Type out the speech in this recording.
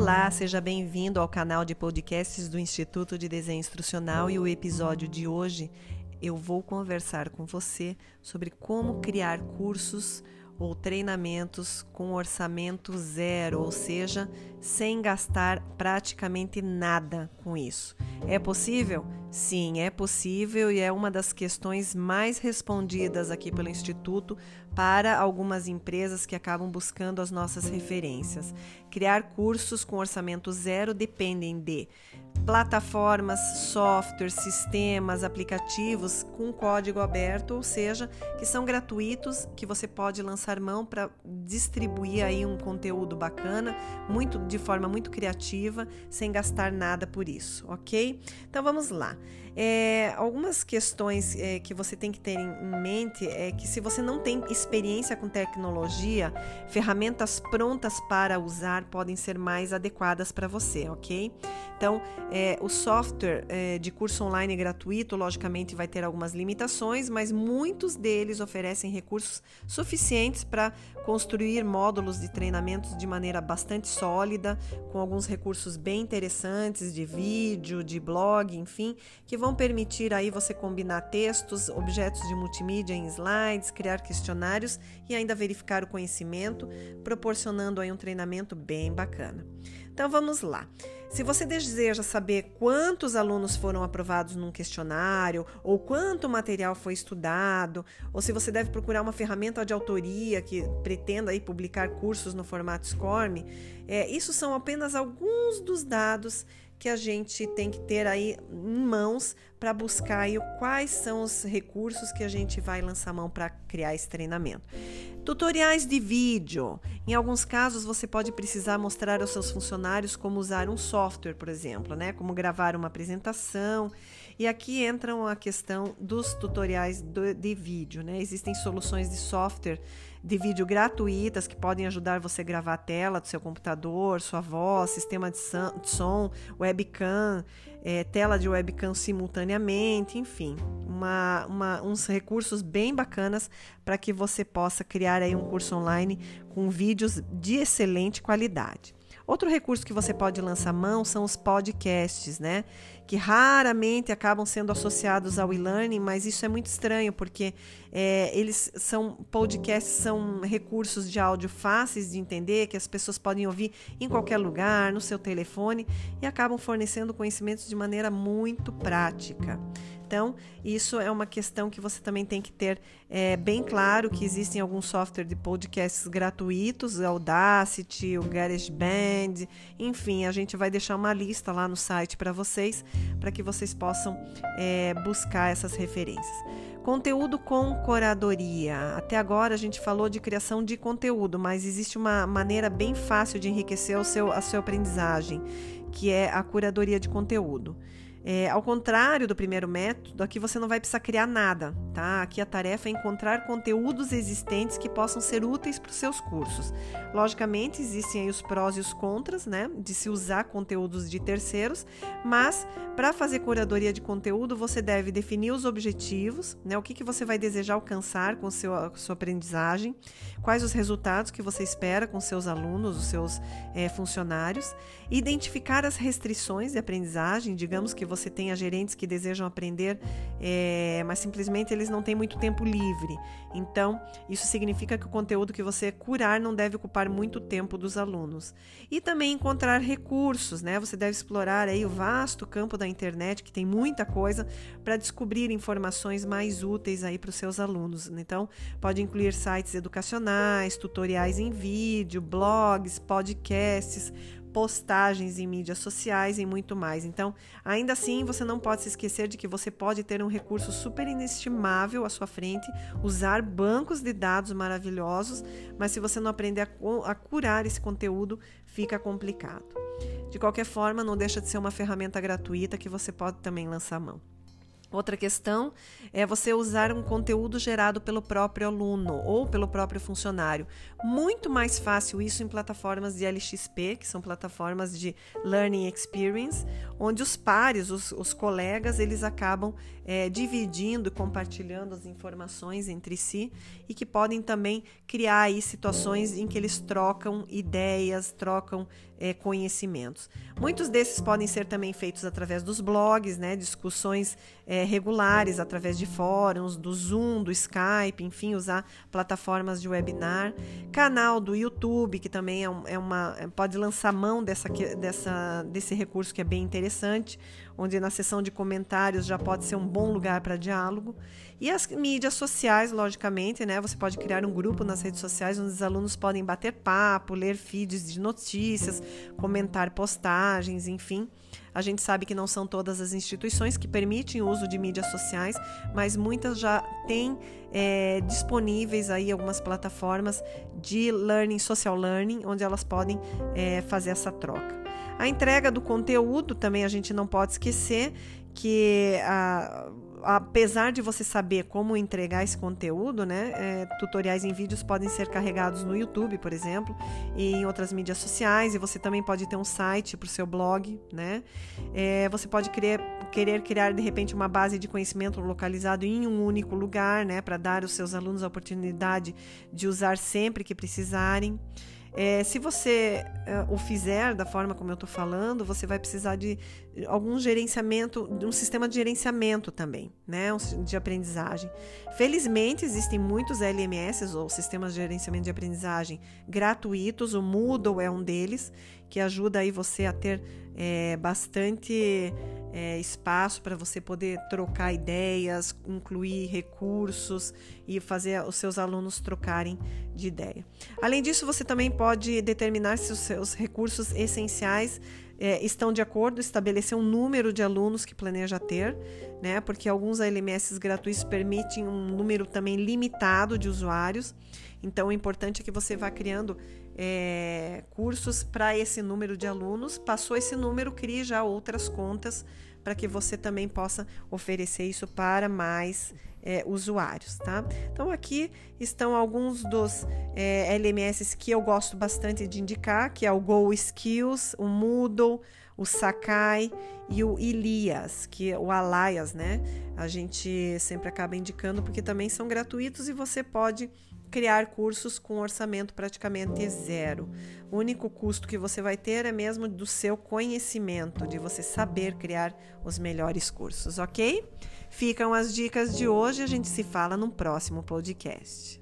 Olá, seja bem-vindo ao canal de podcasts do Instituto de Desenho Instrucional e o episódio de hoje eu vou conversar com você sobre como criar cursos ou treinamentos com orçamento zero, ou seja, sem gastar praticamente nada com isso. É possível? Sim, é possível e é uma das questões mais respondidas aqui pelo Instituto para algumas empresas que acabam buscando as nossas referências. Criar cursos com orçamento zero dependem de plataformas, softwares, sistemas, aplicativos com código aberto, ou seja, que são gratuitos, que você pode lançar mão para distribuir aí um conteúdo bacana, muito de forma muito criativa, sem gastar nada por isso, ok? Então vamos lá. É, algumas questões é, que você tem que ter em mente é que se você não tem experiência com tecnologia, ferramentas prontas para usar podem ser mais adequadas para você, ok? Então, é, o software é, de curso online gratuito, logicamente, vai ter algumas limitações, mas muitos deles oferecem recursos suficientes para construir módulos de treinamentos de maneira bastante sólida, com alguns recursos bem interessantes de vídeo, de blog, enfim, que vão permitir aí você combinar textos, objetos de multimídia em slides, criar questionários e ainda verificar o conhecimento, proporcionando aí um treinamento bem bacana. Então vamos lá. Se você deseja saber quantos alunos foram aprovados num questionário, ou quanto material foi estudado, ou se você deve procurar uma ferramenta de autoria que pretenda aí publicar cursos no formato SCORM, é, isso são apenas alguns dos dados que a gente tem que ter aí em mãos para buscar aí quais são os recursos que a gente vai lançar mão para criar esse treinamento. Tutoriais de vídeo. Em alguns casos você pode precisar mostrar aos seus funcionários como usar um software, por exemplo, né? Como gravar uma apresentação. E aqui entram a questão dos tutoriais de vídeo, né? Existem soluções de software de vídeo gratuitas que podem ajudar você a gravar a tela do seu computador, sua voz, sistema de som, webcam, é, tela de webcam simultaneamente, enfim, uma, uma, uns recursos bem bacanas para que você possa criar aí um curso online com vídeos de excelente qualidade. Outro recurso que você pode lançar mão são os podcasts, né? Que raramente acabam sendo associados ao e-learning, mas isso é muito estranho, porque é, eles são podcasts, são recursos de áudio fáceis de entender, que as pessoas podem ouvir em qualquer lugar, no seu telefone, e acabam fornecendo conhecimentos de maneira muito prática. Então, isso é uma questão que você também tem que ter é, bem claro que existem alguns softwares de podcasts gratuitos, Audacity, o GarageBand, enfim, a gente vai deixar uma lista lá no site para vocês, para que vocês possam é, buscar essas referências. Conteúdo com curadoria. Até agora a gente falou de criação de conteúdo, mas existe uma maneira bem fácil de enriquecer o seu, a sua aprendizagem, que é a curadoria de conteúdo. É, ao contrário do primeiro método, aqui você não vai precisar criar nada, tá? Aqui a tarefa é encontrar conteúdos existentes que possam ser úteis para os seus cursos. Logicamente, existem aí os prós e os contras, né? De se usar conteúdos de terceiros, mas para fazer curadoria de conteúdo, você deve definir os objetivos, né? O que, que você vai desejar alcançar com seu, a sua aprendizagem, quais os resultados que você espera com seus alunos, os seus é, funcionários, identificar as restrições de aprendizagem, digamos que você tenha gerentes que desejam aprender, é, mas simplesmente eles não têm muito tempo livre. Então, isso significa que o conteúdo que você curar não deve ocupar muito tempo dos alunos. E também encontrar recursos, né? Você deve explorar aí o vasto campo da internet, que tem muita coisa, para descobrir informações mais úteis aí para os seus alunos. Então, pode incluir sites educacionais, tutoriais em vídeo, blogs, podcasts, postagens em mídias sociais e muito mais. Então, ainda assim, você não pode se esquecer de que você pode ter um recurso super inestimável à sua frente, usar bancos de dados maravilhosos, mas se você não aprender a, curar esse conteúdo, fica complicado. De qualquer forma, não deixa de ser uma ferramenta gratuita que você pode também lançar mão. Outra questão é você usar um conteúdo gerado pelo próprio aluno ou pelo próprio funcionário. Muito mais fácil isso em plataformas de LXP, que são plataformas de Learning Experience, onde os pares, os, os colegas, eles acabam é, dividindo e compartilhando as informações entre si e que podem também criar aí situações em que eles trocam ideias, trocam é, conhecimentos. Muitos desses podem ser também feitos através dos blogs, né, discussões é, regulares através de fóruns, do Zoom, do Skype, enfim, usar plataformas de webinar, canal do YouTube que também é, é uma é, pode lançar mão dessa, dessa, desse recurso que é bem interessante, onde na seção de comentários já pode ser um bom lugar para diálogo. E as mídias sociais, logicamente, né? Você pode criar um grupo nas redes sociais onde os alunos podem bater papo, ler feeds de notícias, comentar postagens, enfim. A gente sabe que não são todas as instituições que permitem o uso de mídias sociais, mas muitas já têm é, disponíveis aí algumas plataformas de learning, social learning, onde elas podem é, fazer essa troca. A entrega do conteúdo também a gente não pode esquecer que a apesar de você saber como entregar esse conteúdo, né, é, tutoriais em vídeos podem ser carregados no YouTube, por exemplo, e em outras mídias sociais, e você também pode ter um site para o seu blog, né? É, você pode querer, querer criar de repente uma base de conhecimento localizado em um único lugar, né, para dar aos seus alunos a oportunidade de usar sempre que precisarem. É, se você uh, o fizer da forma como eu estou falando, você vai precisar de algum gerenciamento, de um sistema de gerenciamento também, né, de aprendizagem. Felizmente existem muitos LMS ou sistemas de gerenciamento de aprendizagem gratuitos. O Moodle é um deles que ajuda aí você a ter é, bastante é, espaço para você poder trocar ideias, incluir recursos e fazer os seus alunos trocarem de ideia. Além disso, você também pode determinar se os seus recursos essenciais é, estão de acordo, estabelecer um número de alunos que planeja ter, né? Porque alguns LMS gratuitos permitem um número também limitado de usuários. Então, o importante é que você vá criando é, cursos para esse número de alunos. Passou esse número, crie já outras contas para que você também possa oferecer isso para mais é, usuários, tá? Então aqui estão alguns dos é, LMS que eu gosto bastante de indicar, que é o Go Skills, o Moodle, o Sakai e o Ilias, que é o Alaias, né? A gente sempre acaba indicando porque também são gratuitos e você pode criar cursos com orçamento praticamente zero. O único custo que você vai ter é mesmo do seu conhecimento, de você saber criar os melhores cursos, ok? Ficam as dicas de hoje, a gente se fala no próximo podcast.